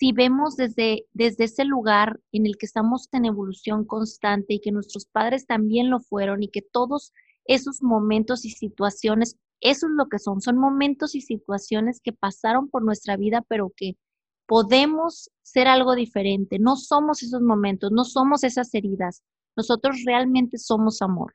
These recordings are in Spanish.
si vemos desde, desde ese lugar en el que estamos en evolución constante y que nuestros padres también lo fueron y que todos esos momentos y situaciones, eso es lo que son, son momentos y situaciones que pasaron por nuestra vida, pero que podemos ser algo diferente. No somos esos momentos, no somos esas heridas. Nosotros realmente somos amor.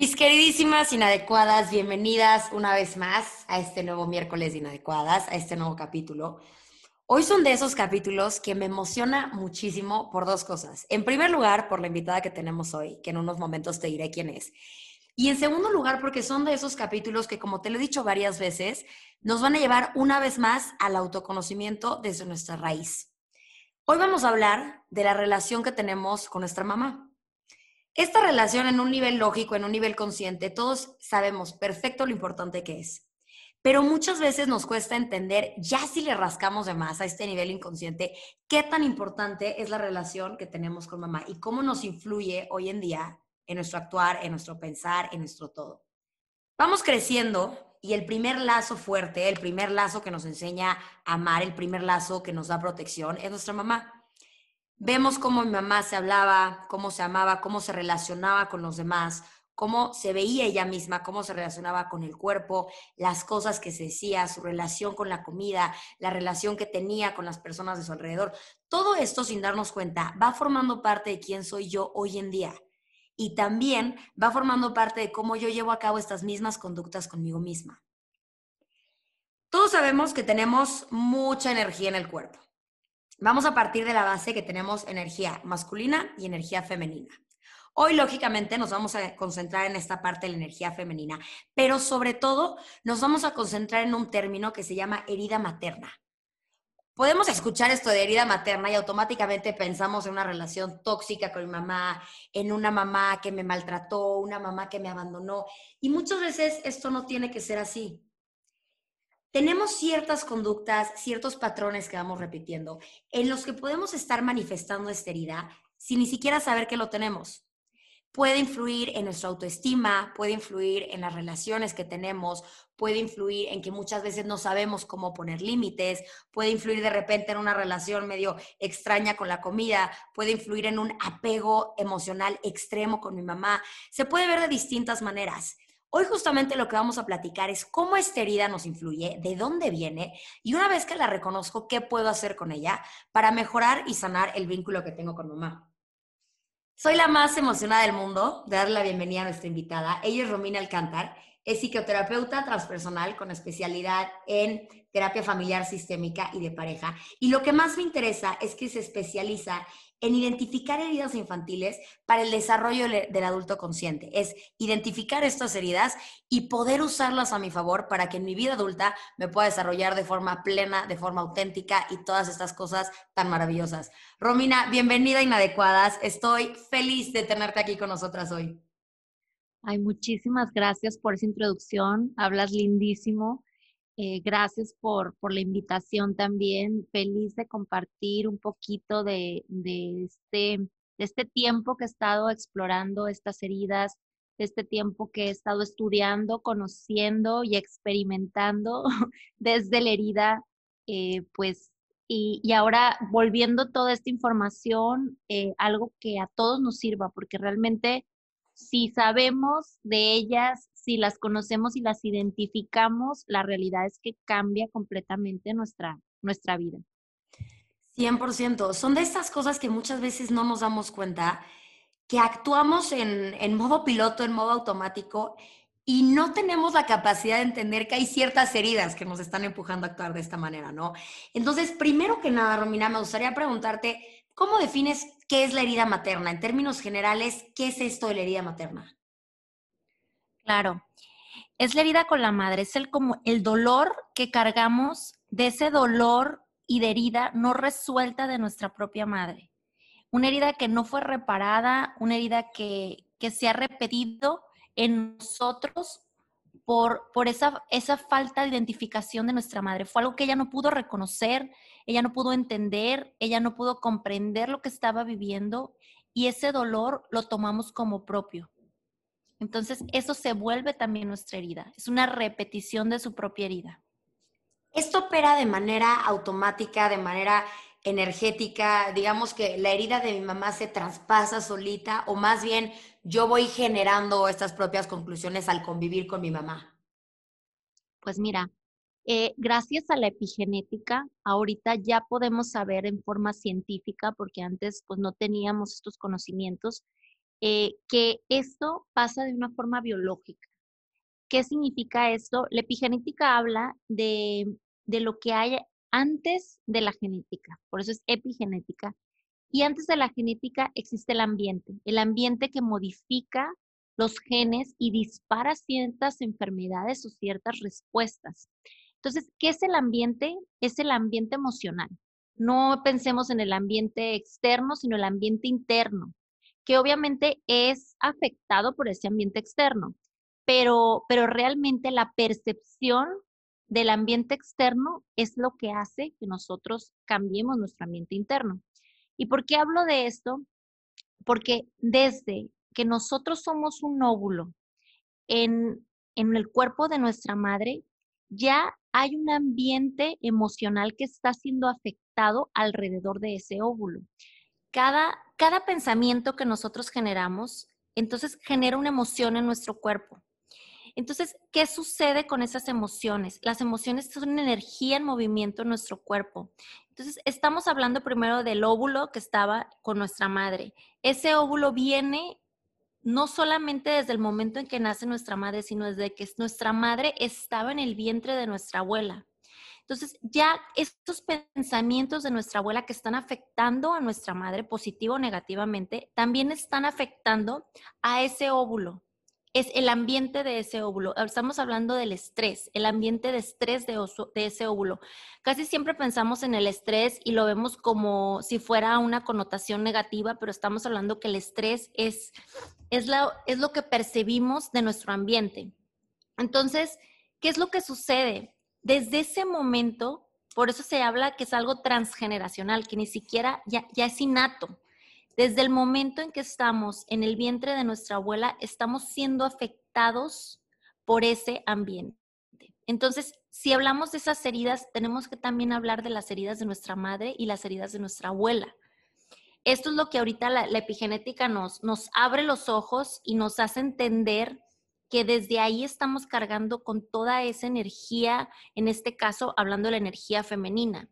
Mis queridísimas inadecuadas, bienvenidas una vez más a este nuevo miércoles de inadecuadas, a este nuevo capítulo. Hoy son de esos capítulos que me emociona muchísimo por dos cosas. En primer lugar, por la invitada que tenemos hoy, que en unos momentos te diré quién es. Y en segundo lugar, porque son de esos capítulos que, como te lo he dicho varias veces, nos van a llevar una vez más al autoconocimiento desde nuestra raíz. Hoy vamos a hablar de la relación que tenemos con nuestra mamá. Esta relación en un nivel lógico, en un nivel consciente, todos sabemos perfecto lo importante que es. Pero muchas veces nos cuesta entender, ya si le rascamos de más a este nivel inconsciente, qué tan importante es la relación que tenemos con mamá y cómo nos influye hoy en día en nuestro actuar, en nuestro pensar, en nuestro todo. Vamos creciendo y el primer lazo fuerte, el primer lazo que nos enseña a amar, el primer lazo que nos da protección es nuestra mamá. Vemos cómo mi mamá se hablaba, cómo se amaba, cómo se relacionaba con los demás, cómo se veía ella misma, cómo se relacionaba con el cuerpo, las cosas que se decía, su relación con la comida, la relación que tenía con las personas de su alrededor. Todo esto, sin darnos cuenta, va formando parte de quién soy yo hoy en día. Y también va formando parte de cómo yo llevo a cabo estas mismas conductas conmigo misma. Todos sabemos que tenemos mucha energía en el cuerpo. Vamos a partir de la base que tenemos energía masculina y energía femenina. Hoy, lógicamente, nos vamos a concentrar en esta parte de la energía femenina, pero sobre todo nos vamos a concentrar en un término que se llama herida materna. Podemos escuchar esto de herida materna y automáticamente pensamos en una relación tóxica con mi mamá, en una mamá que me maltrató, una mamá que me abandonó. Y muchas veces esto no tiene que ser así tenemos ciertas conductas, ciertos patrones que vamos repitiendo, en los que podemos estar manifestando esta herida sin ni siquiera saber que lo tenemos. Puede influir en nuestra autoestima, puede influir en las relaciones que tenemos, puede influir en que muchas veces no sabemos cómo poner límites, puede influir de repente en una relación medio extraña con la comida, puede influir en un apego emocional extremo con mi mamá. Se puede ver de distintas maneras. Hoy justamente lo que vamos a platicar es cómo esta herida nos influye, de dónde viene y una vez que la reconozco, qué puedo hacer con ella para mejorar y sanar el vínculo que tengo con mamá. Soy la más emocionada del mundo de darle la bienvenida a nuestra invitada. Ella es Romina Alcántar, es psicoterapeuta transpersonal con especialidad en terapia familiar sistémica y de pareja. Y lo que más me interesa es que se especializa en identificar heridas infantiles para el desarrollo del adulto consciente. Es identificar estas heridas y poder usarlas a mi favor para que en mi vida adulta me pueda desarrollar de forma plena, de forma auténtica y todas estas cosas tan maravillosas. Romina, bienvenida a Inadecuadas. Estoy feliz de tenerte aquí con nosotras hoy. Ay, muchísimas gracias por esa introducción. Hablas lindísimo. Eh, gracias por, por, la invitación también. Feliz de compartir un poquito de, de, este, este tiempo que he estado explorando estas heridas, de este tiempo que he estado estudiando, conociendo y experimentando desde la herida, eh, pues, y, y, ahora volviendo toda esta información, eh, algo que a todos nos sirva, porque realmente si sabemos de ellas, si las conocemos y las identificamos, la realidad es que cambia completamente nuestra, nuestra vida. 100%. Son de estas cosas que muchas veces no nos damos cuenta, que actuamos en, en modo piloto, en modo automático, y no tenemos la capacidad de entender que hay ciertas heridas que nos están empujando a actuar de esta manera, ¿no? Entonces, primero que nada, Romina, me gustaría preguntarte, ¿cómo defines qué es la herida materna? En términos generales, ¿qué es esto de la herida materna? Claro. Es la herida con la madre, es el como el dolor que cargamos de ese dolor y de herida no resuelta de nuestra propia madre. Una herida que no fue reparada, una herida que, que se ha repetido en nosotros por, por esa, esa falta de identificación de nuestra madre. Fue algo que ella no pudo reconocer, ella no pudo entender, ella no pudo comprender lo que estaba viviendo y ese dolor lo tomamos como propio. Entonces, eso se vuelve también nuestra herida. Es una repetición de su propia herida. Esto opera de manera automática, de manera energética, digamos que la herida de mi mamá se traspasa solita o más bien yo voy generando estas propias conclusiones al convivir con mi mamá. Pues mira, eh, gracias a la epigenética, ahorita ya podemos saber en forma científica, porque antes pues no teníamos estos conocimientos, eh, que esto pasa de una forma biológica. ¿Qué significa esto? La epigenética habla de, de lo que hay antes de la genética, por eso es epigenética. Y antes de la genética existe el ambiente, el ambiente que modifica los genes y dispara ciertas enfermedades o ciertas respuestas. Entonces, ¿qué es el ambiente? Es el ambiente emocional. No pensemos en el ambiente externo, sino el ambiente interno, que obviamente es afectado por ese ambiente externo, pero, pero realmente la percepción del ambiente externo es lo que hace que nosotros cambiemos nuestro ambiente interno. ¿Y por qué hablo de esto? Porque desde que nosotros somos un óvulo en, en el cuerpo de nuestra madre, ya hay un ambiente emocional que está siendo afectado alrededor de ese óvulo. Cada, cada pensamiento que nosotros generamos, entonces genera una emoción en nuestro cuerpo. Entonces, ¿qué sucede con esas emociones? Las emociones son energía en movimiento en nuestro cuerpo. Entonces, estamos hablando primero del óvulo que estaba con nuestra madre. Ese óvulo viene no solamente desde el momento en que nace nuestra madre, sino desde que nuestra madre estaba en el vientre de nuestra abuela. Entonces, ya estos pensamientos de nuestra abuela que están afectando a nuestra madre positivo o negativamente, también están afectando a ese óvulo es el ambiente de ese óvulo. Estamos hablando del estrés, el ambiente de estrés de, ese óvulo. Casi siempre pensamos en el estrés y lo vemos como si fuera una connotación negativa, pero estamos hablando que el estrés es, es, es lo que percibimos de nuestro ambiente. Entonces, ¿qué es lo que sucede? Desde ese momento, por eso se habla que es algo transgeneracional, que ni siquiera ya, es innato. Desde el momento en que estamos en el vientre de nuestra abuela, estamos siendo afectados por ese ambiente. Entonces, si hablamos de esas heridas, tenemos que también hablar de las heridas de nuestra madre y las heridas de nuestra abuela. Esto es lo que ahorita la, epigenética nos abre los ojos y nos hace entender que desde ahí estamos cargando con toda esa energía, en este caso hablando de la energía femenina.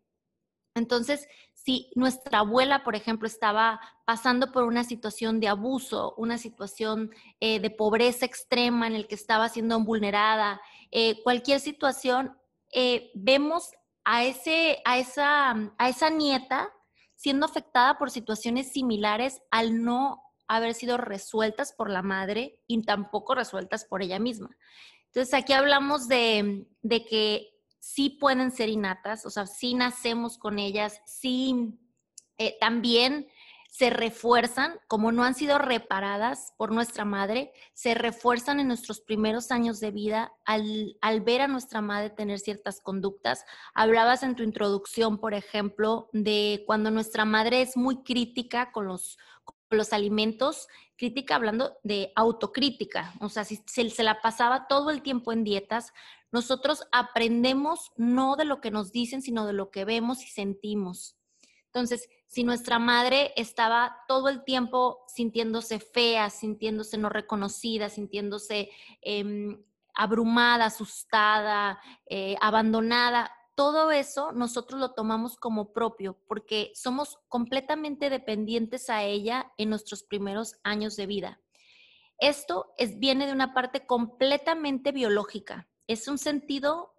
Entonces, si nuestra abuela, por ejemplo, estaba pasando por una situación de abuso, una situación eh, de pobreza extrema en el que estaba siendo vulnerada, eh, cualquier situación, eh, vemos a, ese, a, esa, a esa nieta siendo afectada por situaciones similares al no haber sido resueltas por la madre y tampoco resueltas por ella misma. Entonces aquí hablamos de, de que sí pueden ser innatas, o sea, sí nacemos con ellas, sí eh, también se refuerzan, como no han sido reparadas por nuestra madre, se refuerzan en nuestros primeros años de vida al, al, ver a nuestra madre tener ciertas conductas. Hablabas en tu introducción, por ejemplo, de cuando nuestra madre es muy crítica con los, los alimentos, crítica hablando de autocrítica, o sea, si se, la pasaba todo el tiempo en dietas, nosotros aprendemos no de lo que nos dicen, sino de lo que vemos y sentimos. Entonces, si nuestra madre estaba todo el tiempo sintiéndose fea, sintiéndose no reconocida, sintiéndose em, abrumada, asustada, eh, abandonada, todo eso nosotros lo tomamos como propio porque somos completamente dependientes a ella en nuestros primeros años de vida. Esto es, viene de una parte completamente biológica es un sentido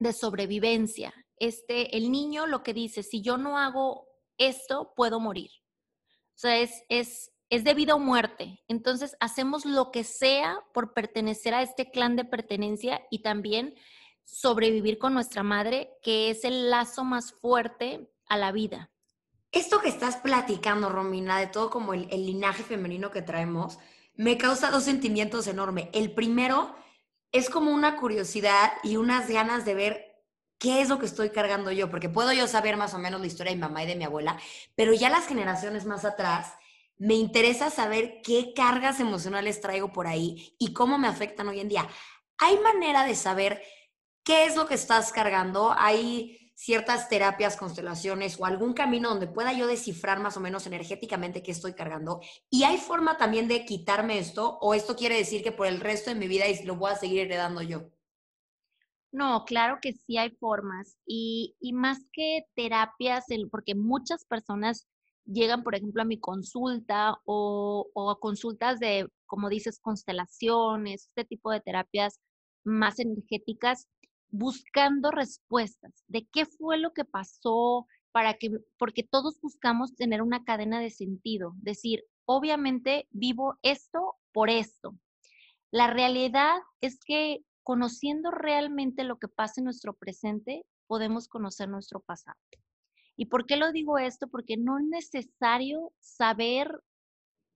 de sobrevivencia. Este, el niño lo que dice, si yo no hago esto, puedo morir. O sea, es, es, es debido a muerte. Entonces, hacemos lo que sea por pertenecer a este clan de pertenencia y también sobrevivir con nuestra madre, que es el lazo más fuerte a la vida. Esto que estás platicando, Romina, de todo como el, linaje femenino que traemos, me causa dos sentimientos enormes. El primero es como una curiosidad y unas ganas de ver qué es lo que estoy cargando yo, porque puedo yo saber más o menos la historia de mi mamá y de mi abuela, pero ya las generaciones más atrás, me interesa saber qué cargas emocionales traigo por ahí y cómo me afectan hoy en día. ¿Hay manera de saber qué es lo que estás cargando? ¿Hay ciertas terapias, constelaciones o algún camino donde pueda yo descifrar más o menos energéticamente qué estoy cargando? ¿Y hay forma también de quitarme esto o esto quiere decir que por el resto de mi vida lo voy a seguir heredando yo? No, claro que sí hay formas y, y más que terapias, porque muchas personas llegan, por ejemplo, a mi consulta o, o, a consultas de, como dices, constelaciones, este tipo de terapias más energéticas, buscando respuestas de qué fue lo que pasó, para que, porque todos buscamos tener una cadena de sentido, decir, obviamente vivo esto por esto. La realidad es que conociendo realmente lo que pasa en nuestro presente, podemos conocer nuestro pasado. ¿Y por qué lo digo esto? Porque no es necesario saber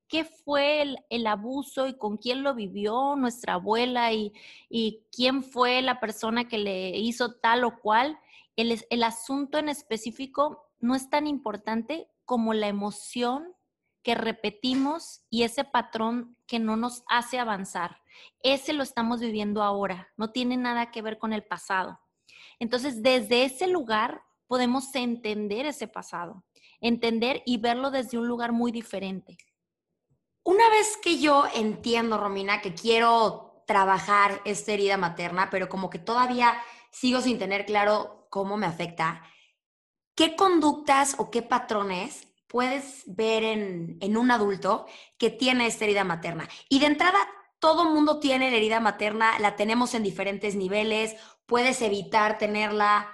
qué fue el, abuso y con quién lo vivió nuestra abuela y, quién fue la persona que le hizo tal o cual. El, asunto en específico no es tan importante como la emoción que repetimos y ese patrón que no nos hace avanzar. Ese lo estamos viviendo ahora, no tiene nada que ver con el pasado. Entonces, desde ese lugar podemos entender ese pasado, entender y verlo desde un lugar muy diferente. Una vez que yo entiendo, Romina, que quiero trabajar esta herida materna, pero como que todavía sigo sin tener claro cómo me afecta, ¿qué conductas o qué patrones puedes ver en, un adulto que tiene esta herida materna? Y de entrada, todo mundo tiene la herida materna, la tenemos en diferentes niveles, puedes evitar tenerla.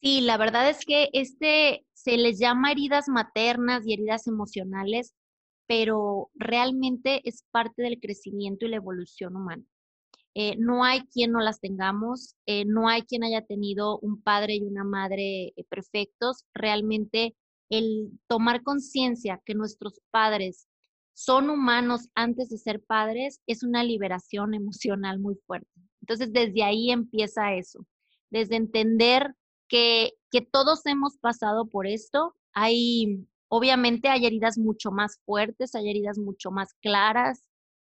Sí, la verdad es que este se les llama heridas maternas y heridas emocionales, pero realmente es parte del crecimiento y la evolución humana. Eh, no hay quien no las tengamos, eh, no hay quien haya tenido un padre y una madre eh, perfectos. Realmente el tomar conciencia que nuestros padres son humanos antes de ser padres es una liberación emocional muy fuerte. Entonces, desde ahí empieza eso, desde entender que, todos hemos pasado por esto. Hay, obviamente, hay heridas mucho más fuertes, hay heridas mucho más claras,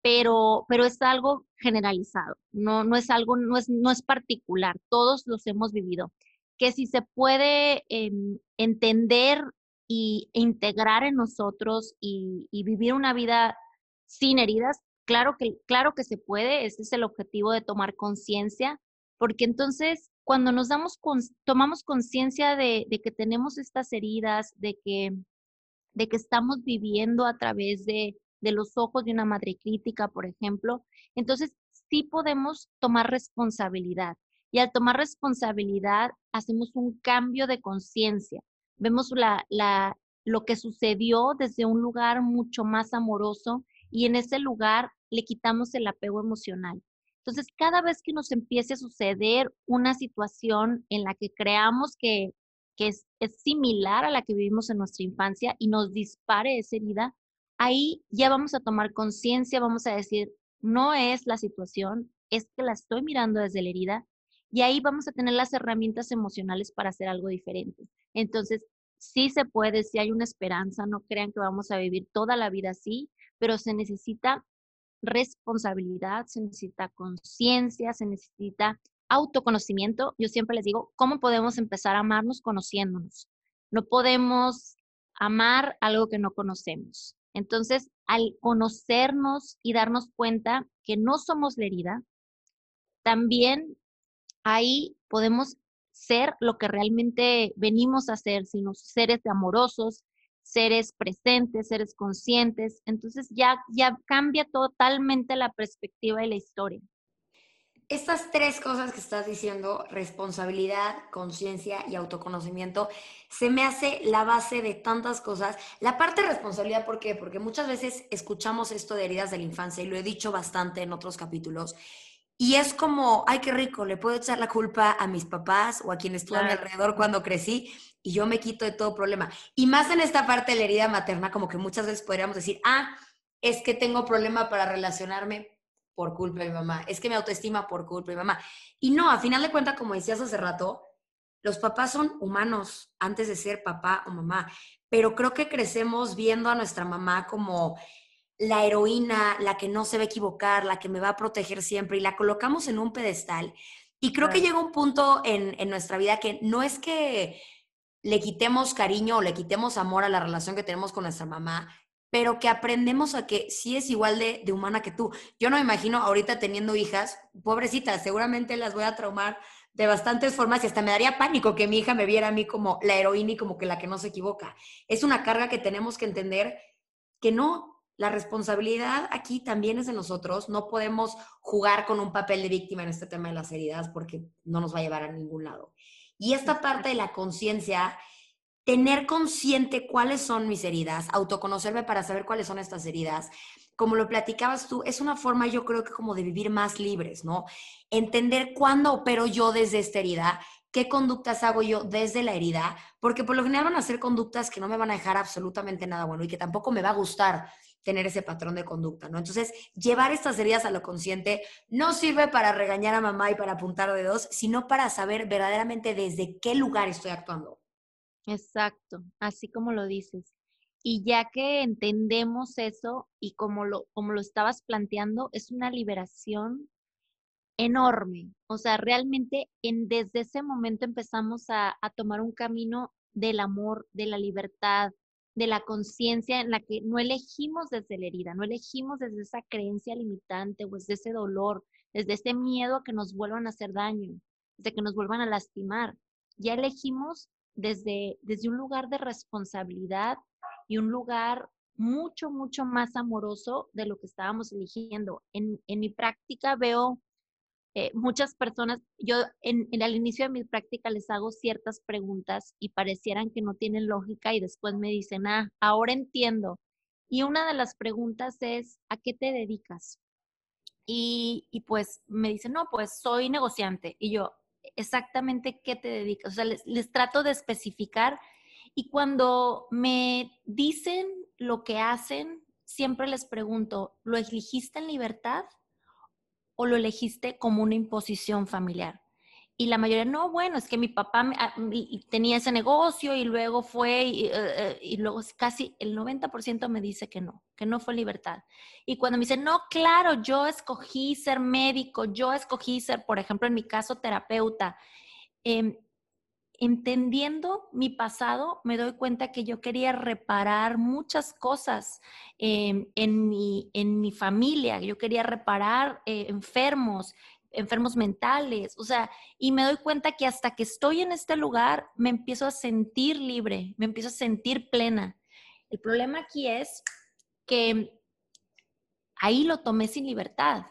pero, pero es algo generalizado, no, no es algo, no es, no es particular, todos los hemos vivido. Que si se puede em, entender y, e integrar en nosotros y, y, vivir una vida sin heridas, claro que, claro que se puede, ese es el objetivo de tomar conciencia, porque entonces cuando nos damos tomamos conciencia de, de, que tenemos estas heridas, de que, de que estamos viviendo a través de, de los ojos de una madre crítica, por ejemplo, entonces sí podemos tomar responsabilidad. Y al tomar responsabilidad hacemos un cambio de conciencia. Vemos la, la, lo que sucedió desde un lugar mucho más amoroso y en ese lugar le quitamos el apego emocional. Entonces, cada vez que nos empiece a suceder una situación en la que creamos que, es, es, similar a la que vivimos en nuestra infancia y nos dispare esa herida, ahí ya vamos a tomar conciencia, vamos a decir, no es la situación, es que la estoy mirando desde la herida y ahí vamos a tener las herramientas emocionales para hacer algo diferente. Entonces, sí se puede, sí hay una esperanza, no crean que vamos a vivir toda la vida así, pero se necesita responsabilidad, se necesita conciencia, se necesita autoconocimiento. Yo siempre les digo, ¿cómo podemos empezar a amarnos conociéndonos? No podemos amar algo que no conocemos. Entonces, al conocernos y darnos cuenta que no somos la herida, también ahí podemos ser lo que realmente venimos a ser, sino seres amorosos, seres presentes, seres conscientes. Entonces ya, ya cambia totalmente la perspectiva y la historia estas tres cosas que estás diciendo, responsabilidad, conciencia y autoconocimiento, se me hace la base de tantas cosas. La parte de responsabilidad, ¿por qué? Porque muchas veces escuchamos esto de heridas de la infancia y lo he dicho bastante en otros capítulos. Y es como, ay, qué rico, le puedo echar la culpa a mis papás o a quien estuvo a mi alrededor cuando crecí y yo me quito de todo problema. Y más en esta parte de la herida materna, como que muchas veces podríamos decir, ah, es que tengo problema para relacionarme por culpa de mi mamá, es que mi autoestima por culpa de mi mamá. Y no, a final de cuentas, como decías hace rato, los papás son humanos antes de ser papá o mamá, pero creo que crecemos viendo a nuestra mamá como la heroína, la que no se va a equivocar, la que me va a proteger siempre y la colocamos en un pedestal. Y creo que llega un punto en, en nuestra vida que no es que le quitemos cariño o le quitemos amor a la relación que tenemos con nuestra mamá, pero que aprendemos a que sí es igual de, de, humana que tú. Yo no me imagino ahorita teniendo hijas, pobrecitas, seguramente las voy a traumar de bastantes formas y hasta me daría pánico que mi hija me viera a mí como la heroína y como que la que no se equivoca. Es una carga que tenemos que entender que no, la responsabilidad aquí también es de nosotros. No podemos jugar con un papel de víctima en este tema de las heridas porque no nos va a llevar a ningún lado. Y esta parte de la conciencia, tener consciente cuáles son mis heridas, autoconocerme para saber cuáles son estas heridas, como lo platicabas tú, es una forma yo creo que como de vivir más libres, ¿no? Entender cuándo opero yo desde esta herida, qué conductas hago yo desde la herida, porque por lo general van a ser conductas que no me van a dejar absolutamente nada bueno y que tampoco me va a gustar tener ese patrón de conducta, ¿no? Entonces, llevar estas heridas a lo consciente no sirve para regañar a mamá y para apuntar dedos, sino para saber verdaderamente desde qué lugar estoy actuando. Exacto, así como lo dices. Y ya que entendemos eso y como lo, como lo estabas planteando, es una liberación enorme. O sea, realmente en, desde ese momento empezamos a, a tomar un camino del amor, de la libertad, de la conciencia en la que no elegimos desde la herida, no elegimos desde esa creencia limitante o desde ese dolor, desde ese miedo a que nos vuelvan a hacer daño, desde que nos vuelvan a lastimar. Ya elegimos desde, desde un lugar de responsabilidad y un lugar mucho, mucho más amoroso de lo que estábamos eligiendo. En, en mi práctica veo eh, muchas personas, yo en, en, el inicio de mi práctica les hago ciertas preguntas y parecieran que no tienen lógica y después me dicen, ah, ahora entiendo. Y una de las preguntas es, ¿a qué te dedicas? Y, y pues me dicen, no, pues soy negociante. Y yo, exactamente qué te dedicas. O sea, les, les trato de especificar y cuando me dicen lo que hacen, siempre les pregunto, ¿lo elegiste en libertad? O lo elegiste como una imposición familiar? Y la mayoría, no, bueno, es que mi papá ah, tenía ese negocio y luego fue, y, eh, eh, luego casi el 90% me dice que no, que no fue libertad. Y cuando me dicen, no, claro, yo escogí ser médico, yo escogí ser, por ejemplo, en mi caso, terapeuta, eh, entendiendo mi pasado, me doy cuenta que yo quería reparar muchas cosas em, en, mi, familia, yo quería reparar eh, enfermos, enfermos mentales, o sea, y me doy cuenta que hasta que estoy en este lugar me empiezo a sentir libre, me empiezo a sentir plena. El problema aquí es que ahí lo tomé sin libertad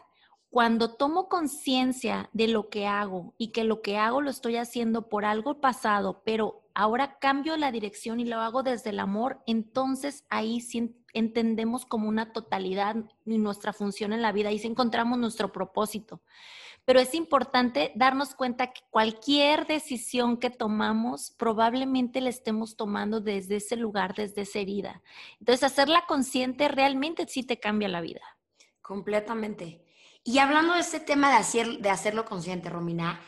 cuando tomo conciencia de lo que hago y que lo que hago lo estoy haciendo por algo pasado, pero ahora cambio la dirección y lo hago desde el amor, entonces ahí sí entendemos como una totalidad nuestra función en la vida, ahí sí encontramos nuestro propósito. Pero es importante darnos cuenta que cualquier decisión que tomamos probablemente la estemos tomando desde ese lugar, desde esa herida. Entonces, hacerla consciente realmente sí te cambia la vida. Completamente. Y hablando de este tema de, hacer, de hacerlo consciente, Romina,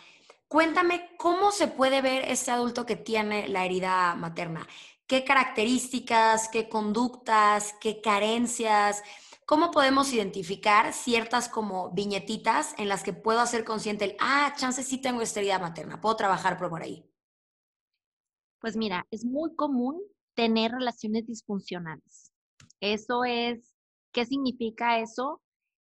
cuéntame cómo se puede ver ese adulto que tiene la herida materna. ¿Qué características, qué conductas, qué carencias? ¿Cómo podemos identificar ciertas como viñetitas en las que puedo hacer consciente el, ah, chance sí tengo esta herida materna, puedo trabajar por ahí? Pues mira, es muy común tener relaciones disfuncionales. Eso es, ¿qué significa eso?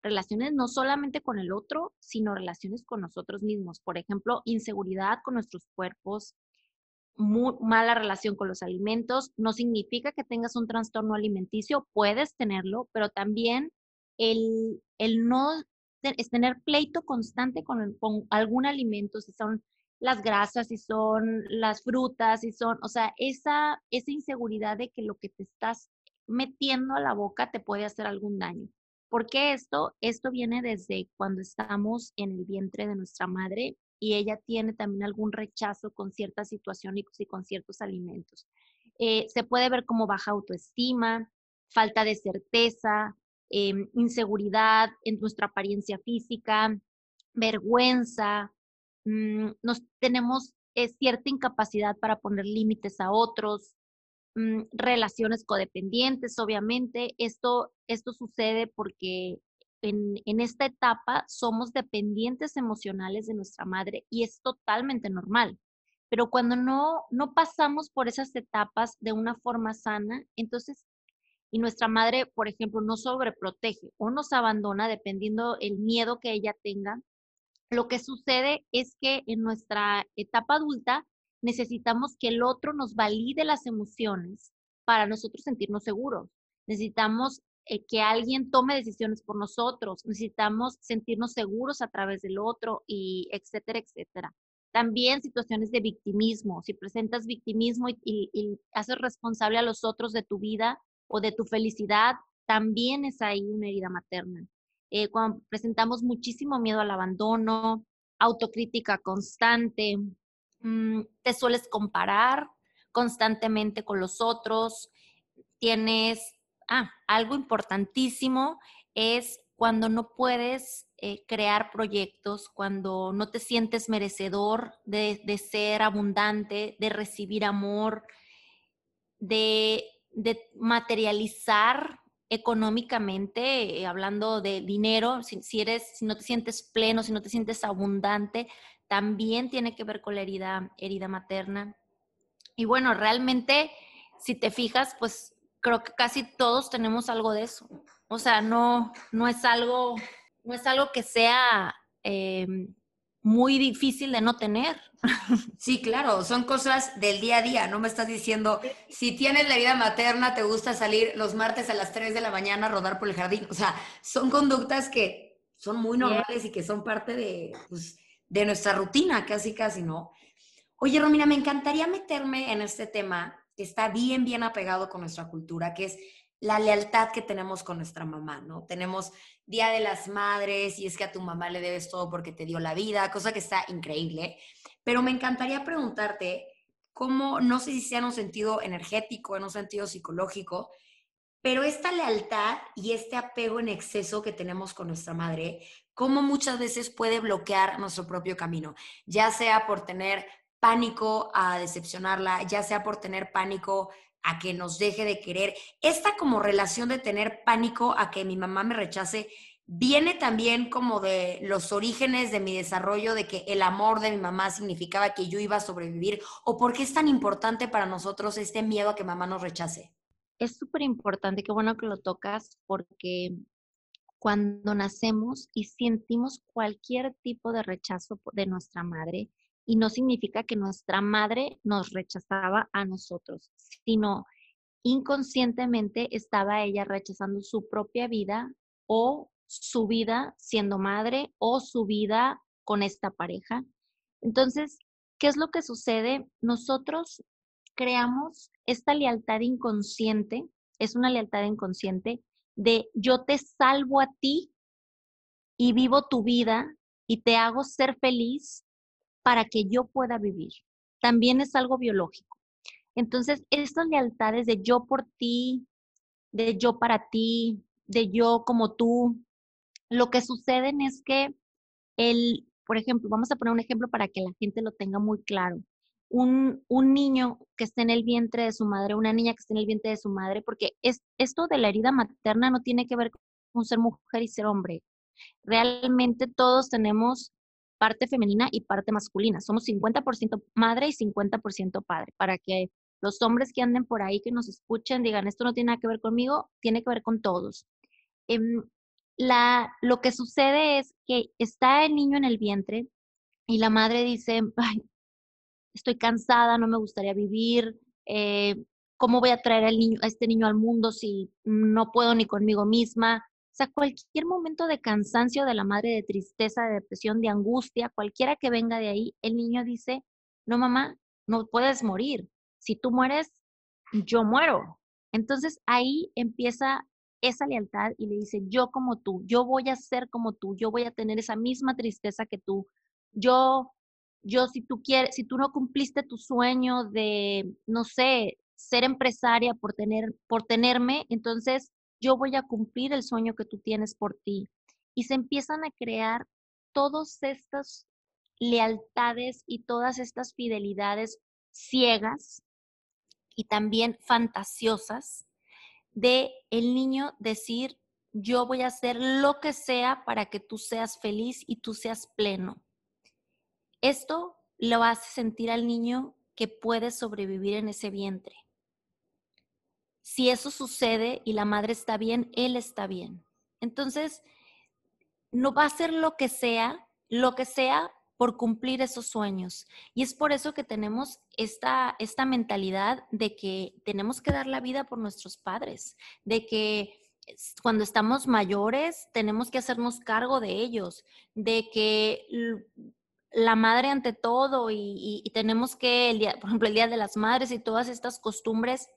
Relaciones no solamente con el otro, sino relaciones con nosotros mismos. Por ejemplo, inseguridad con nuestros cuerpos, mala relación con los alimentos. No significa que tengas un trastorno alimenticio, puedes tenerlo, pero también el, el no es tener pleito constante con, con algún alimento, si son las grasas, si son las frutas, si son, o sea, esa, esa inseguridad de que lo que te estás metiendo a la boca te puede hacer algún daño. ¿Por qué esto? Esto viene desde cuando estamos en el vientre de nuestra madre y ella tiene también algún rechazo con ciertas situaciones y con ciertos alimentos. Eh, se puede ver como baja autoestima, falta de certeza, em, inseguridad en nuestra apariencia física, vergüenza, mm, nos tenemos eh, cierta incapacidad para poner límites a otros, mm, relaciones codependientes, obviamente. Esto, esto sucede porque en, en, esta etapa somos dependientes emocionales de nuestra madre y es totalmente normal. Pero cuando no, no pasamos por esas etapas de una forma sana, entonces, y nuestra madre, por ejemplo, no sobreprotege o nos abandona dependiendo el miedo que ella tenga, lo que sucede es que en nuestra etapa adulta necesitamos que el otro nos valide las emociones para nosotros sentirnos seguros. Necesitamos eh, que alguien tome decisiones por nosotros, necesitamos sentirnos seguros a través del otro y etcétera, etcétera. También situaciones de victimismo. Si presentas victimismo y, y haces responsable a los otros de tu vida o de tu felicidad, también es ahí una herida materna. Eh, cuando presentamos muchísimo miedo al abandono, autocrítica constante, te sueles comparar constantemente con los otros, tienes, ah, algo importantísimo es cuando no puedes eh, crear proyectos, cuando no te sientes merecedor de, ser abundante, de recibir amor, de, de materializar económicamente, eh, hablando de dinero, si, eres, si no te sientes pleno, si no te sientes abundante, también tiene que ver con la herida, herida materna. Y bueno, realmente, si te fijas, pues creo que casi todos tenemos algo de eso. O sea, no, no es algo, no es algo que sea em, muy difícil de no tener. Sí, claro, son cosas del día a día. No me estás diciendo, si tienes la vida materna, te gusta salir los martes a las 3 de la mañana a rodar por el jardín. O sea, son conductas que son muy normales y que son parte de, pues, de nuestra rutina, casi, casi, ¿no? Oye, Romina, me encantaría meterme en este tema que está bien, bien apegado con nuestra cultura, que es la lealtad que tenemos con nuestra mamá, ¿no? Tenemos Día de las Madres y es que a tu mamá le debes todo porque te dio la vida, cosa que está increíble. Pero me encantaría preguntarte cómo, no sé si sea en un sentido energético, en un sentido psicológico, pero esta lealtad y este apego en exceso que tenemos con nuestra madre, cómo muchas veces puede bloquear nuestro propio camino, ya sea por tener pánico a decepcionarla, ya sea por tener pánico a que nos deje de querer. Esta como relación de tener pánico a que mi mamá me rechace viene también como de los orígenes de mi desarrollo, de que el amor de mi mamá significaba que yo iba a sobrevivir, o por qué es tan importante para nosotros este miedo a que mamá nos rechace. Es súper importante, qué bueno que lo tocas, porque cuando nacemos y sentimos cualquier tipo de rechazo de nuestra madre, y no significa que nuestra madre nos rechazaba a nosotros, sino inconscientemente estaba ella rechazando su propia vida o su vida siendo madre o su vida con esta pareja. Entonces, ¿qué es lo que sucede? Nosotros creamos esta lealtad inconsciente, es una lealtad inconsciente de yo te salvo a ti y vivo tu vida y te hago ser feliz para que yo pueda vivir. También es algo biológico. Entonces, estas lealtades de yo por ti, de yo para ti, de yo como tú, lo que sucede es que el, por ejemplo, vamos a poner un ejemplo para que la gente lo tenga muy claro. Un, un, niño que esté en el vientre de su madre, una niña que esté en el vientre de su madre, porque es, esto de la herida materna no tiene que ver con ser mujer y ser hombre. Realmente todos tenemos parte femenina y parte masculina. Somos 50% madre y 50% padre, para que los hombres que anden por ahí, que nos escuchen, digan, esto no tiene nada que ver conmigo, tiene que ver con todos. Em, la, lo que sucede es que está el niño en el vientre y la madre dice, estoy cansada, no me gustaría vivir, eh, ¿cómo voy a traer al niño, a este niño al mundo si no puedo ni conmigo misma? O sea, cualquier momento de cansancio de la madre, de tristeza, de depresión, de angustia, cualquiera que venga de ahí, el niño dice, no mamá, no puedes morir. Si tú mueres, yo muero. Entonces ahí empieza esa lealtad y le dice, yo como tú, yo voy a ser como tú, yo voy a tener esa misma tristeza que tú, yo, yo si tú quieres, si tú no cumpliste tu sueño de, no sé, ser empresaria por tener, por tenerme, entonces yo voy a cumplir el sueño que tú tienes por ti. Y se empiezan a crear todas estas lealtades y todas estas fidelidades ciegas y también fantasiosas de el niño decir, yo voy a hacer lo que sea para que tú seas feliz y tú seas pleno. Esto lo hace sentir al niño que puede sobrevivir en ese vientre. Si eso sucede y la madre está bien, él está bien. Entonces, no va a hacer lo que sea, lo que sea por cumplir esos sueños. Y es por eso que tenemos esta, esta mentalidad de que tenemos que dar la vida por nuestros padres, de que cuando estamos mayores tenemos que hacernos cargo de ellos, de que la madre ante todo y, tenemos que, por ejemplo, el Día de las Madres y todas estas costumbres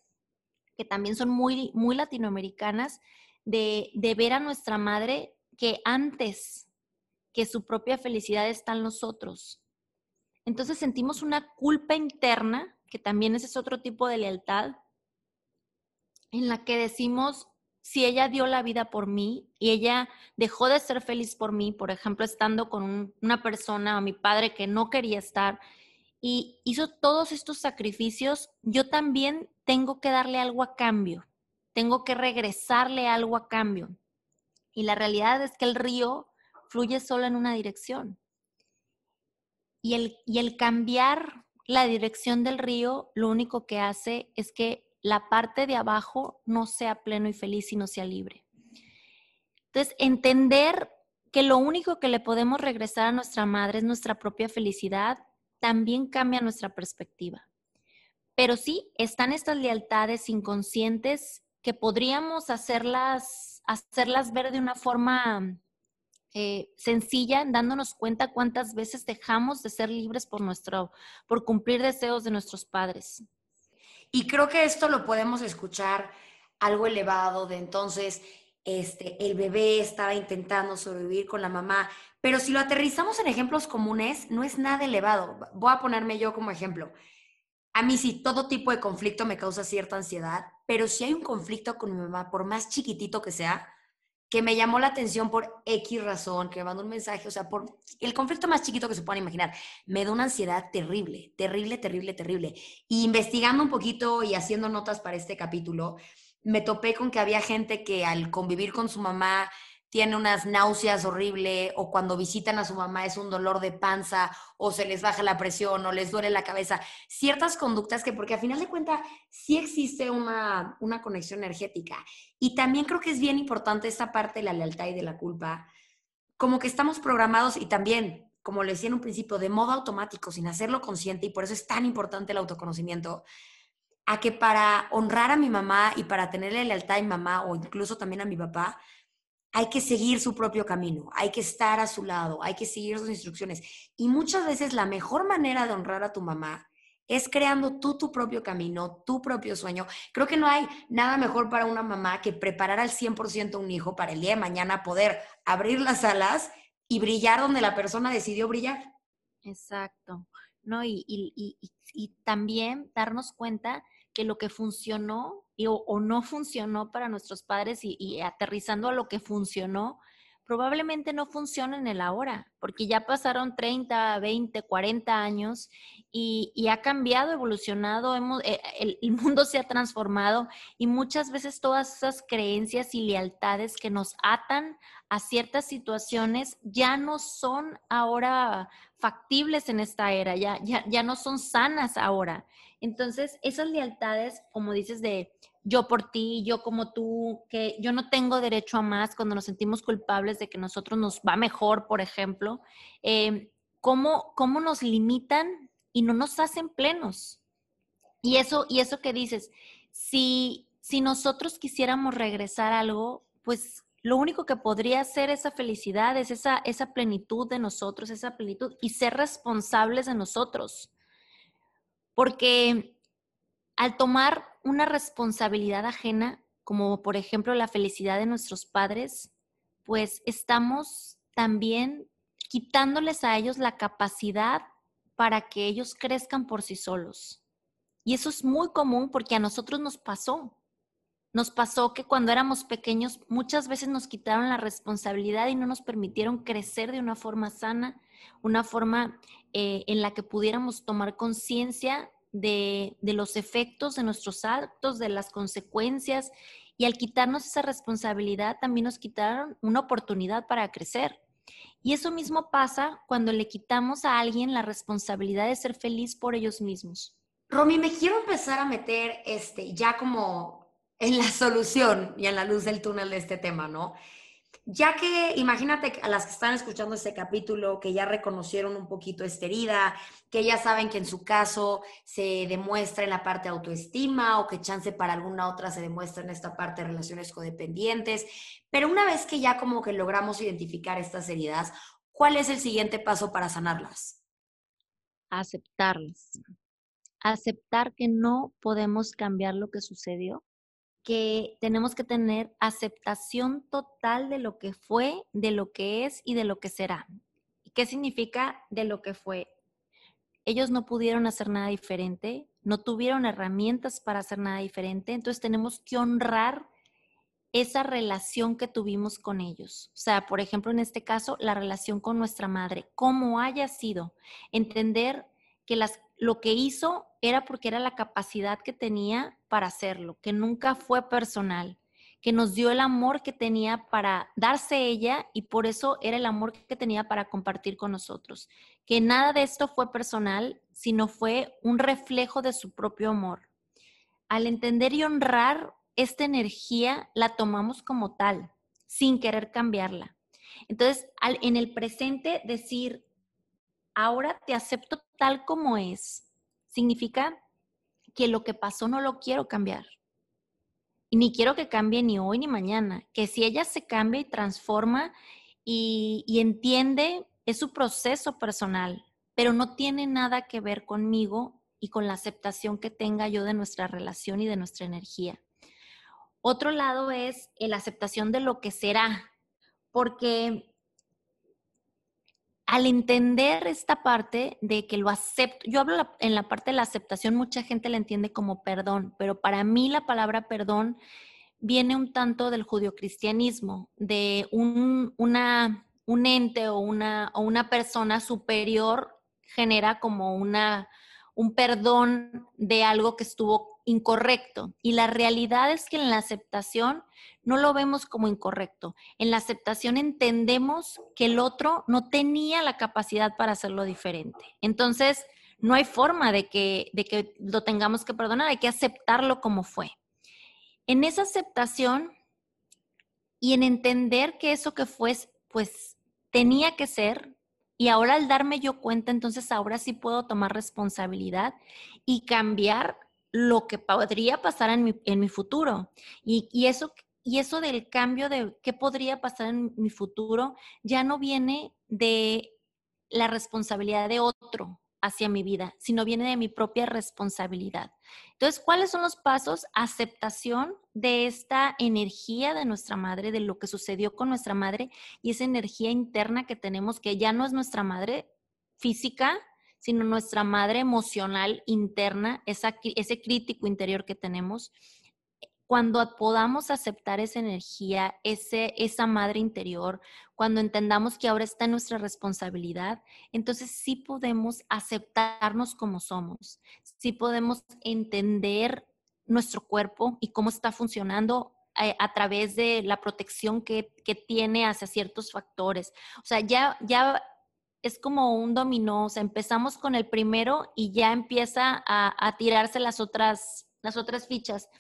que también son muy, muy latinoamericanas, de, de ver a nuestra madre que antes que su propia felicidad está en nosotros. Entonces sentimos una culpa interna, que también ese es otro tipo de lealtad, en la que decimos, si ella dio la vida por mí y ella dejó de ser feliz por mí, por ejemplo, estando con una persona o mi padre que no quería estar y hizo todos estos sacrificios, yo también tengo que darle algo a cambio, tengo que regresarle algo a cambio. Y la realidad es que el río fluye solo en una dirección. Y el, y el cambiar la dirección del río lo único que hace es que la parte de abajo no sea pleno y feliz, sino sea libre. Entonces, entender que lo único que le podemos regresar a nuestra madre es nuestra propia felicidad, también cambia nuestra perspectiva. Pero sí, están estas lealtades inconscientes que podríamos hacerlas, hacerlas ver de una forma eh, sencilla, dándonos cuenta cuántas veces dejamos de ser libres por, nuestro, por cumplir deseos de nuestros padres. Y creo que esto lo podemos escuchar algo elevado de entonces, este, el bebé estaba intentando sobrevivir con la mamá, pero si lo aterrizamos en ejemplos comunes, no es nada elevado. Voy a ponerme yo como ejemplo. A mí sí, todo tipo de conflicto me causa cierta ansiedad, pero si hay un conflicto con mi mamá, por más chiquitito que sea, que me llamó la atención por X razón, que me mandó un mensaje, o sea, por el conflicto más chiquito que se puedan imaginar, me da una ansiedad terrible, terrible, terrible, terrible. Y investigando un poquito y haciendo notas para este capítulo, me topé con que había gente que al convivir con su mamá tiene unas náuseas horribles o cuando visitan a su mamá es un dolor de panza o se les baja la presión o les duele la cabeza. Ciertas conductas que, porque a final de cuentas sí existe una, una conexión energética. Y también creo que es bien importante esta parte de la lealtad y de la culpa. Como que estamos programados y también, como le decía en un principio, de modo automático, sin hacerlo consciente, y por eso es tan importante el autoconocimiento, a que para honrar a mi mamá y para tenerle lealtad a mi mamá o incluso también a mi papá, hay que seguir su propio camino, hay que estar a su lado, hay que seguir sus instrucciones. Y muchas veces la mejor manera de honrar a tu mamá es creando tú tu propio camino, tu propio sueño. Creo que no hay nada mejor para una mamá que preparar al 100% a un hijo para el día de mañana poder abrir las alas y brillar donde la persona decidió brillar. Exacto. ¿No? Y, y, y también darnos cuenta que lo que funcionó o, no funcionó para nuestros padres y, aterrizando a lo que funcionó, probablemente no funciona en el ahora, porque ya pasaron 30, 20, 40 años y, ha cambiado, evolucionado, hemos, eh, el, el, mundo se ha transformado y muchas veces todas esas creencias y lealtades que nos atan a ciertas situaciones ya no son ahora factibles en esta era, ya, ya, ya no son sanas ahora. Entonces, esas lealtades, como dices, de yo por ti, yo como tú, que yo no tengo derecho a más cuando nos sentimos culpables de que nosotros nos va mejor, por ejemplo, eh, ¿cómo, ¿cómo, nos limitan y no nos hacen plenos? Y eso, y eso que dices, si, si nosotros quisiéramos regresar algo, pues lo único que podría ser esa felicidad es esa, esa plenitud de nosotros, esa plenitud y ser responsables de nosotros. Porque al tomar una responsabilidad ajena, como por ejemplo la felicidad de nuestros padres, pues estamos también quitándoles a ellos la capacidad para que ellos crezcan por sí solos. Y eso es muy común porque a nosotros nos pasó. Nos pasó que cuando éramos pequeños muchas veces nos quitaron la responsabilidad y no nos permitieron crecer de una forma sana, una forma eh, en la que pudiéramos tomar conciencia de, de los efectos de nuestros actos, de las consecuencias. Y al quitarnos esa responsabilidad también nos quitaron una oportunidad para crecer. Y eso mismo pasa cuando le quitamos a alguien la responsabilidad de ser feliz por ellos mismos. Romy, me quiero empezar a meter este, ya como en la solución y en la luz del túnel de este tema, ¿no? Ya que imagínate a las que están escuchando este capítulo, que ya reconocieron un poquito esta herida, que ya saben que en su caso se demuestra en la parte de autoestima o que chance para alguna otra se demuestra en esta parte de relaciones codependientes, pero una vez que ya como que logramos identificar estas heridas, ¿cuál es el siguiente paso para sanarlas? Aceptarlas. Aceptar que no podemos cambiar lo que sucedió que tenemos que tener aceptación total de lo que fue, de lo que es y de lo que será. ¿Qué significa de lo que fue? Ellos no pudieron hacer nada diferente, no tuvieron herramientas para hacer nada diferente, entonces tenemos que honrar esa relación que tuvimos con ellos. O sea, por ejemplo, en este caso, la relación con nuestra madre, como haya sido, entender que las lo que hizo era porque era la capacidad que tenía para hacerlo, que nunca fue personal, que nos dio el amor que tenía para darse ella y por eso era el amor que tenía para compartir con nosotros. Que nada de esto fue personal, sino fue un reflejo de su propio amor. Al entender y honrar esta energía, la tomamos como tal, sin querer cambiarla. Entonces, en el presente, decir, ahora te acepto tal como es, significa que lo que pasó no lo quiero cambiar. Y ni quiero que cambie ni hoy ni mañana. Que si ella se cambia y transforma y, y entiende, es su proceso personal, pero no tiene nada que ver conmigo y con la aceptación que tenga yo de nuestra relación y de nuestra energía. Otro lado es la aceptación de lo que será, porque al entender esta parte de que lo acepto, yo hablo en la parte de la aceptación, mucha gente la entiende como perdón, pero para mí la palabra perdón viene un tanto del judio-cristianismo, de un, una, un ente o una, o una persona superior genera como una, un perdón de algo que estuvo incorrecto. Y la realidad es que en la aceptación no lo vemos como incorrecto. En la aceptación entendemos que el otro no tenía la capacidad para hacerlo diferente. Entonces, no hay forma de que, de que lo tengamos que perdonar, hay que aceptarlo como fue. En esa aceptación y en entender que eso que fue, pues tenía que ser, y ahora al darme yo cuenta, entonces ahora sí puedo tomar responsabilidad y cambiar lo que podría pasar en mi, en mi futuro. Y, y, eso y eso del cambio de qué podría pasar en mi futuro ya no viene de la responsabilidad de otro hacia mi vida, sino viene de mi propia responsabilidad. Entonces, ¿cuáles son los pasos? Aceptación de esta energía de nuestra madre, de lo que sucedió con nuestra madre y esa energía interna que tenemos, que ya no es nuestra madre física, sino nuestra madre emocional interna, esa, ese crítico interior que tenemos cuando podamos aceptar esa energía, ese, esa madre interior, cuando entendamos que ahora está en nuestra responsabilidad, entonces sí podemos aceptarnos como somos, sí podemos entender nuestro cuerpo y cómo está funcionando eh, a, través de la protección que, tiene hacia ciertos factores. O sea, ya, ya es como un dominó, o sea, empezamos con el primero y ya empieza a, tirarse las otras, las otras fichas.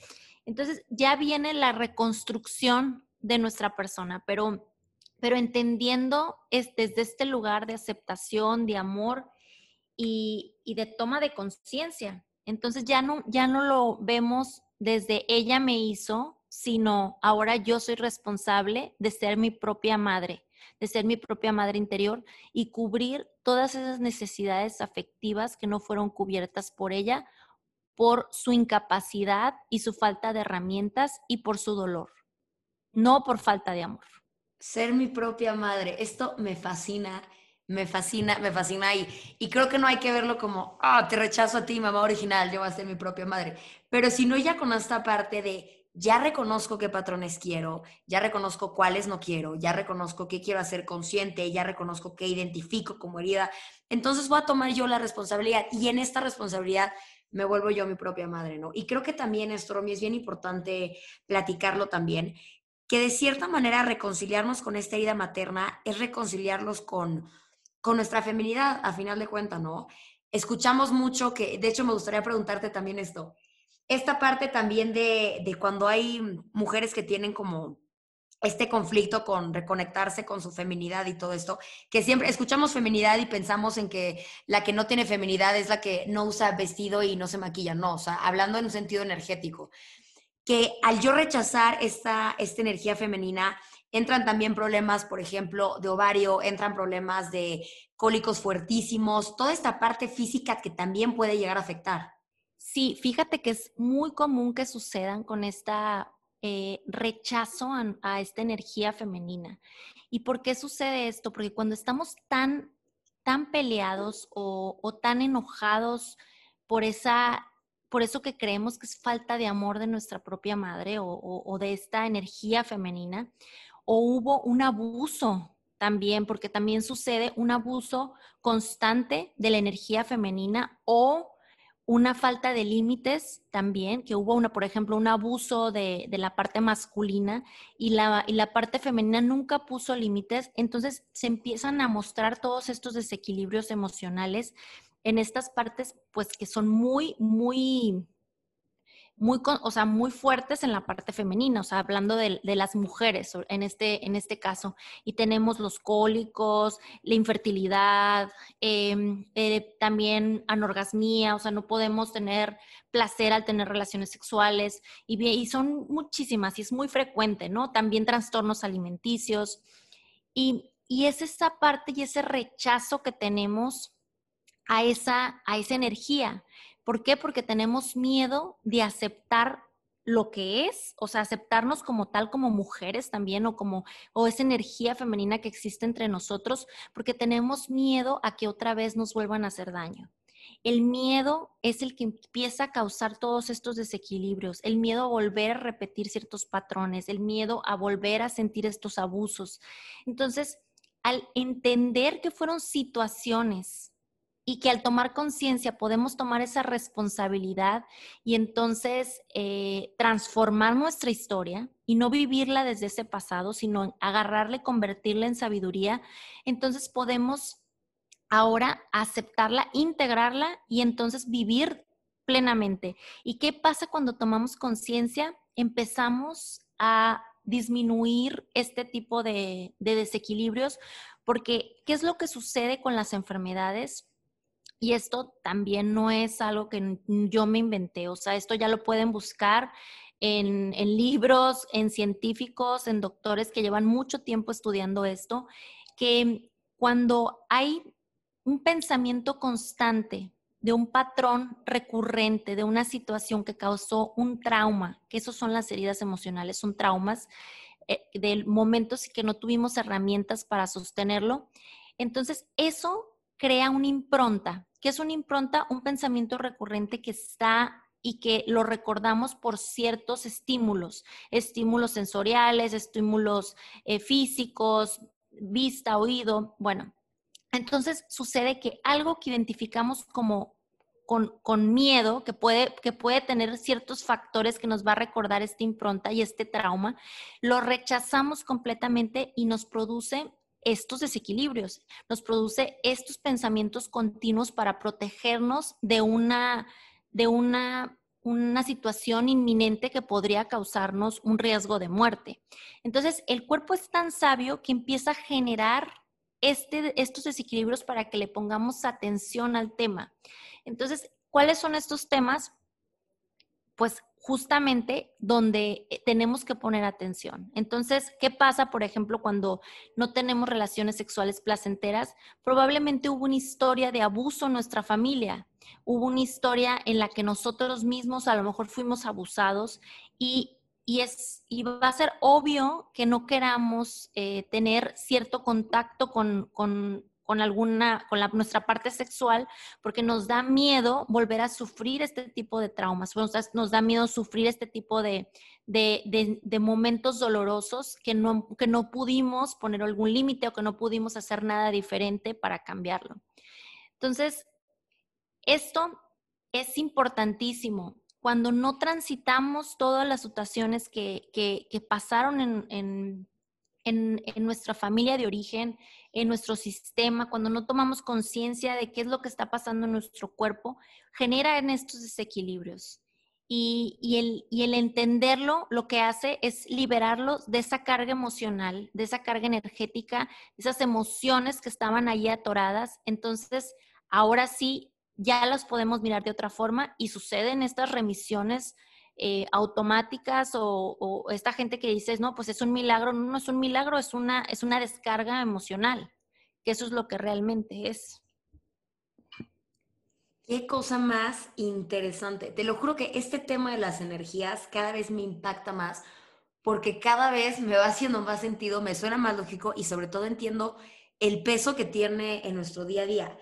Entonces ya viene la reconstrucción de nuestra persona, pero, pero entendiendo es desde este lugar de aceptación, de amor y, y de toma de conciencia. Entonces ya no, ya no lo vemos desde ella me hizo, sino ahora yo soy responsable de ser mi propia madre, de ser mi propia madre interior y cubrir todas esas necesidades afectivas que no fueron cubiertas por ella por su incapacidad y su falta de herramientas y por su dolor, no por falta de amor. Ser mi propia madre, esto me fascina, me fascina, me fascina y, y creo que no hay que verlo como, ah, te rechazo a ti, mamá original, yo voy a ser mi propia madre, pero si no ya con esta parte de ya reconozco qué patrones quiero, ya reconozco cuáles no quiero, ya reconozco qué quiero hacer consciente, ya reconozco qué identifico como herida, entonces voy a tomar yo la responsabilidad y en esta responsabilidad me vuelvo yo mi propia madre, ¿no? Y creo que también esto, Romy, es bien importante platicarlo también, que de cierta manera reconciliarnos con esta herida materna es reconciliarlos con, con nuestra feminidad, a final de cuentas, ¿no? Escuchamos mucho que, de hecho me gustaría preguntarte también esto, esta parte también de, de cuando hay mujeres que tienen como este conflicto con reconectarse con su feminidad y todo esto, que siempre escuchamos feminidad y pensamos en que la que no tiene feminidad es la que no usa vestido y no se maquilla, no, o sea, hablando en un sentido energético, que al yo rechazar esta, esta energía femenina, entran también problemas, por ejemplo, de ovario, entran problemas de cólicos fuertísimos, toda esta parte física que también puede llegar a afectar. Sí, fíjate que es muy común que sucedan con esta eh, rechazo a, esta energía femenina. ¿Y por qué sucede esto? Porque cuando estamos tan, tan peleados o, tan enojados por esa por eso que creemos que es falta de amor de nuestra propia madre o, o, de esta energía femenina, o hubo un abuso también, porque también sucede un abuso constante de la energía femenina o una falta de límites también, que hubo, una, por ejemplo, un abuso de, la parte masculina y la, y la parte femenina nunca puso límites, entonces se empiezan a mostrar todos estos desequilibrios emocionales en estas partes, pues que son muy, muy muy, o sea, muy fuertes en la parte femenina, o sea, hablando de, las mujeres en este, en este caso. Y tenemos los cólicos, la infertilidad, em, eh, también anorgasmía, o sea, no podemos tener placer al tener relaciones sexuales y, y son muchísimas y es muy frecuente, ¿no? También trastornos alimenticios. Y, y es esa parte y ese rechazo que tenemos a esa, a esa energía. ¿Por qué? Porque tenemos miedo de aceptar lo que es, o sea, aceptarnos como tal, como mujeres también, o como, o esa energía femenina que existe entre nosotros, porque tenemos miedo a que otra vez nos vuelvan a hacer daño. El miedo es el que empieza a causar todos estos desequilibrios, el miedo a volver a repetir ciertos patrones, el miedo a volver a sentir estos abusos. Entonces, al entender que fueron situaciones y que al tomar conciencia podemos tomar esa responsabilidad y entonces eh, transformar nuestra historia y no vivirla desde ese pasado, sino agarrarla y convertirla en sabiduría, entonces podemos ahora aceptarla, integrarla y entonces vivir plenamente. ¿Y qué pasa cuando tomamos conciencia? Empezamos a disminuir este tipo de, de desequilibrios, porque ¿qué es lo que sucede con las enfermedades? Y esto también no es algo que yo me inventé, o sea, esto ya lo pueden buscar en, libros, en científicos, en doctores que llevan mucho tiempo estudiando esto, que cuando hay un pensamiento constante de un patrón recurrente, de una situación que causó un trauma, que esos son las heridas emocionales, son traumas eh, de momentos que no tuvimos herramientas para sostenerlo. Entonces, eso crea una impronta. que es una impronta? Un pensamiento recurrente que está y que lo recordamos por ciertos estímulos, estímulos sensoriales, estímulos eh, físicos, vista, oído. Bueno, entonces sucede que algo que identificamos como con, con, miedo, que puede, que puede tener ciertos factores que nos va a recordar esta impronta y este trauma, lo rechazamos completamente y nos produce estos desequilibrios, nos produce estos pensamientos continuos para protegernos de una, de una, una situación inminente que podría causarnos un riesgo de muerte. Entonces, el cuerpo es tan sabio que empieza a generar este, estos desequilibrios para que le pongamos atención al tema. Entonces, ¿cuáles son estos temas? Pues justamente donde eh, tenemos que poner atención. Entonces, ¿qué pasa, por ejemplo, cuando no tenemos relaciones sexuales placenteras? Probablemente hubo una historia de abuso en nuestra familia hubo una historia en la que nosotros mismos a lo mejor fuimos abusados y, es, y va a ser obvio que no queramos eh, tener cierto contacto con, con alguna, con la, nuestra parte sexual, porque nos da miedo volver a sufrir este tipo de traumas, nos da, miedo sufrir este tipo de, de, momentos dolorosos que no, que no pudimos poner algún límite o que no pudimos hacer nada diferente para cambiarlo. Entonces, esto es importantísimo. Cuando no transitamos todas las situaciones que, que, pasaron en, en, en, nuestra familia de origen, en nuestro sistema, cuando no tomamos conciencia de qué es lo que está pasando en nuestro cuerpo, genera en estos desequilibrios. Y, el, y, el, entenderlo lo que hace es liberarlos de esa carga emocional, de esa carga energética, esas emociones que estaban ahí atoradas. Entonces, ahora sí, ya las podemos mirar de otra forma y suceden estas remisiones eh, automáticas o, esta gente que dice, no, pues es un milagro, no, no es un milagro, es una, es una descarga emocional, que eso es lo que realmente es. Qué cosa más interesante. Te lo juro que este tema de las energías cada vez me impacta más porque cada vez me va haciendo más sentido, me suena más lógico y sobre todo entiendo el peso que tiene en nuestro día a día.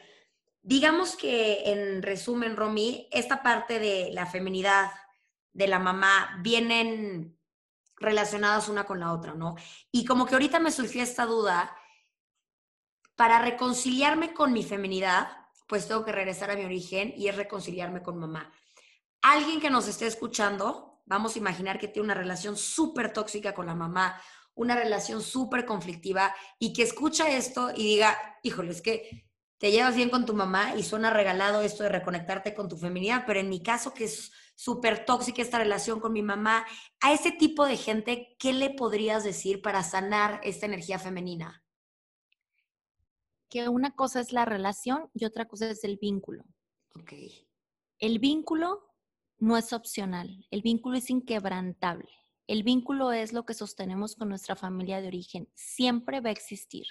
Digamos que en resumen, Romy, esta parte de la feminidad, de la mamá vienen relacionadas una con la otra, ¿no? Y como que ahorita me surgió esta duda, para reconciliarme con mi feminidad, pues tengo que regresar a mi origen y es reconciliarme con mamá. Alguien que nos esté escuchando, vamos a imaginar que tiene una relación súper tóxica con la mamá, una relación súper conflictiva y que escucha esto y diga, híjole, es que te llevas bien con tu mamá y suena regalado esto de reconectarte con tu feminidad, pero en mi caso que es súper tóxica esta relación con mi mamá. A ese tipo de gente, ¿qué le podrías decir para sanar esta energía femenina? Que una cosa es la relación y otra cosa es el vínculo. Ok. El vínculo no es opcional, el vínculo es inquebrantable. El vínculo es lo que sostenemos con nuestra familia de origen. Siempre va a existir.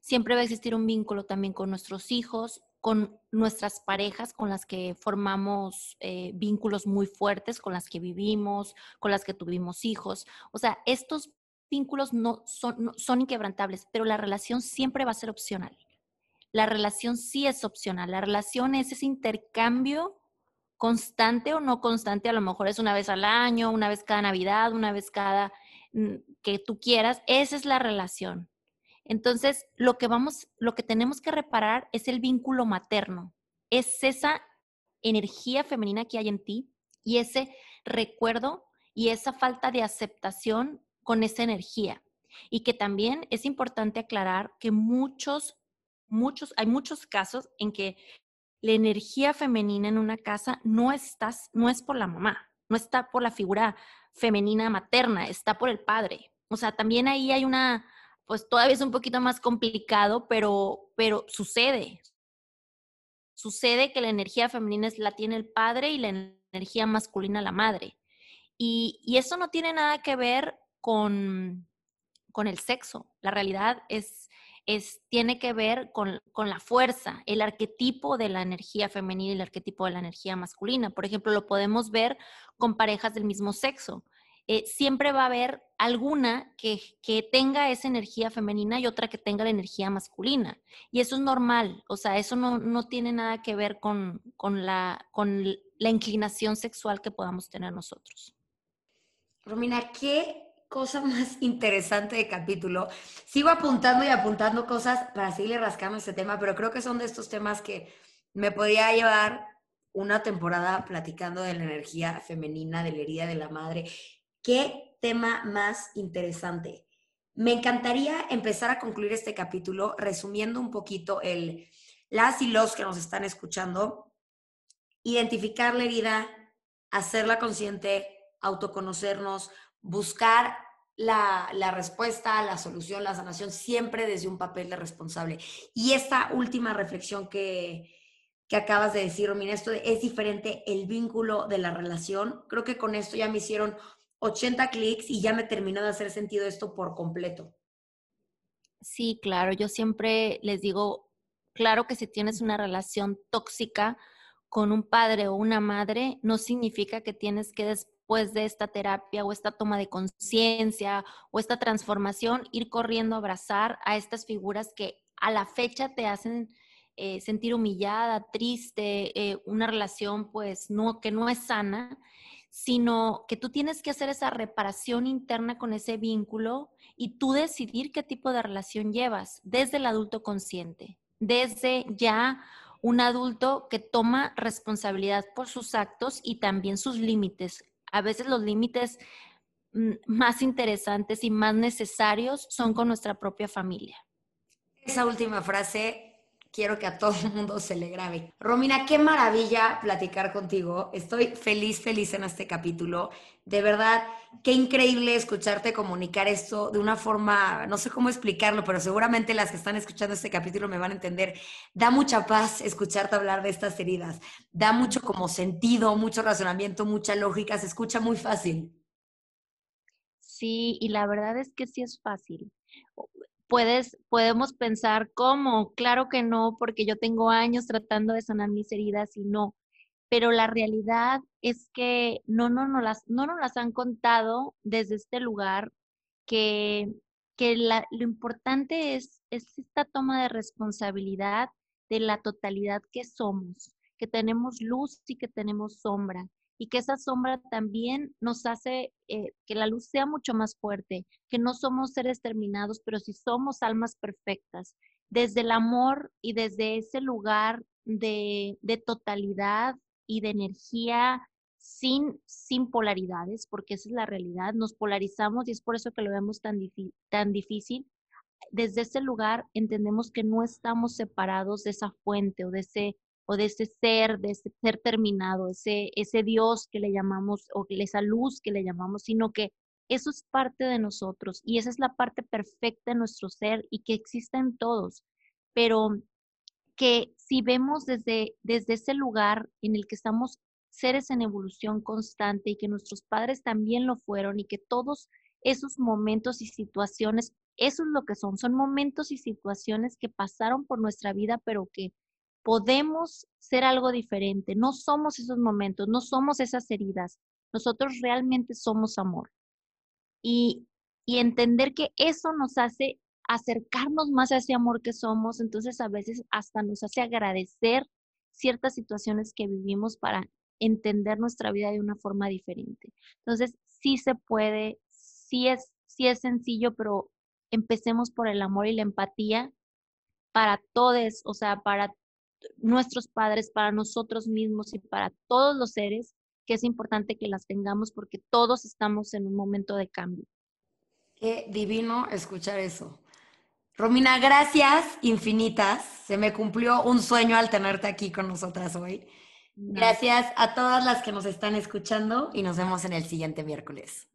Siempre va a existir un vínculo también con nuestros hijos, con nuestras parejas con las que formamos eh, vínculos muy fuertes, con las que vivimos, con las que tuvimos hijos. O sea, estos vínculos no son, son inquebrantables, pero la relación siempre va a ser opcional. La relación sí es opcional. La relación es ese intercambio constante o no constante, a lo mejor es una vez al año, una vez cada Navidad, una vez cada mm, que tú quieras. Esa es la relación. Entonces, lo que vamos, lo que tenemos que reparar es el vínculo materno. Es esa energía femenina que hay en ti y ese recuerdo y esa falta de aceptación con esa energía. Y que también es importante aclarar que muchos, muchos, hay muchos casos en que la energía femenina en una casa no estás, no es por la mamá, no está por la figura femenina materna, está por el padre. O sea, también ahí hay una, pues todavía es un poquito más complicado, pero, pero sucede. Sucede que la energía femenina la tiene el padre y la energía masculina la madre. Y, y eso no tiene nada que ver con, con el sexo. La realidad es, es, tiene que ver con, con, la fuerza, el arquetipo de la energía femenina y el arquetipo de la energía masculina. Por ejemplo, lo podemos ver con parejas del mismo sexo. Eh, siempre va a haber alguna que, tenga esa energía femenina y otra que tenga la energía masculina. Y eso es normal, o sea, eso no, tiene nada que ver con, la, con la inclinación sexual que podamos tener nosotros. Romina, qué cosa más interesante de capítulo. Sigo apuntando y apuntando cosas para seguirle rascando este tema, pero creo que son de estos temas que me podría llevar una temporada platicando de la energía femenina, de la herida de la madre Qué tema más interesante. Me encantaría empezar a concluir este capítulo resumiendo un poquito el, las y los que nos están escuchando, identificar la herida, hacerla consciente, autoconocernos, buscar la, la, respuesta, la solución, la sanación, siempre desde un papel de responsable. Y esta última reflexión que, que acabas de decir, Romina, esto es diferente el vínculo de la relación. Creo que con esto ya me hicieron 80 clics y ya me terminó de hacer sentido esto por completo. Sí, claro, yo siempre les digo, claro que si tienes una relación tóxica con un padre o una madre, no significa que tienes que después de esta terapia o esta toma de conciencia o esta transformación ir corriendo a abrazar a estas figuras que a la fecha te hacen eh, sentir humillada, triste, eh, una relación pues no, que no es sana, sino que tú tienes que hacer esa reparación interna con ese vínculo y tú decidir qué tipo de relación llevas desde el adulto consciente, desde ya un adulto que toma responsabilidad por sus actos y también sus límites. A veces los límites mm, más interesantes y más necesarios son con nuestra propia familia. Esa última frase quiero que a todo el mundo se le grabe. Romina, qué maravilla platicar contigo. Estoy feliz, feliz en este capítulo. De verdad, qué increíble escucharte comunicar esto de una forma, no sé cómo explicarlo, pero seguramente las que están escuchando este capítulo me van a entender. Da mucha paz escucharte hablar de estas heridas. Da mucho como sentido, mucho razonamiento, mucha lógica. Se escucha muy fácil. Sí, y la verdad es que sí es fácil puedes, podemos pensar cómo, claro que no, porque yo tengo años tratando de sanar mis heridas y no, pero la realidad es que no, no, no, las, no nos las han contado desde este lugar, que, que lo importante es, es esta toma de responsabilidad de la totalidad que somos, que tenemos luz y que tenemos sombra, y que esa sombra también nos hace eh, que la luz sea mucho más fuerte, que no somos seres terminados, pero sí somos almas perfectas. Desde el amor y desde ese lugar de, de totalidad y de energía sin, sin polaridades, porque esa es la realidad, nos polarizamos y es por eso que lo vemos tan, tan difícil. Desde ese lugar entendemos que no estamos separados de esa fuente o de ese o de ese ser, de ese ser terminado, ese, ese Dios que le llamamos o esa luz que le llamamos, sino que eso es parte de nosotros y esa es la parte perfecta de nuestro ser y que existe en todos, pero que si vemos desde, desde ese lugar en el que estamos seres en evolución constante y que nuestros padres también lo fueron y que todos esos momentos y situaciones, eso es lo que son, son momentos y situaciones que pasaron por nuestra vida, pero que podemos ser algo diferente. No somos esos momentos, no somos esas heridas. Nosotros realmente somos amor. Y, y entender que eso nos hace acercarnos más a ese amor que somos, entonces a veces hasta nos hace agradecer ciertas situaciones que vivimos para entender nuestra vida de una forma diferente. Entonces, sí se puede, sí es, sí es sencillo, pero empecemos por el amor y la empatía para todos, o sea, para nuestros padres, para nosotros mismos y para todos los seres, que es importante que las tengamos porque todos estamos en un momento de cambio. Qué divino escuchar eso. Romina, gracias infinitas. Se me cumplió un sueño al tenerte aquí con nosotras hoy. Gracias a todas las que nos están escuchando y nos vemos en el siguiente miércoles.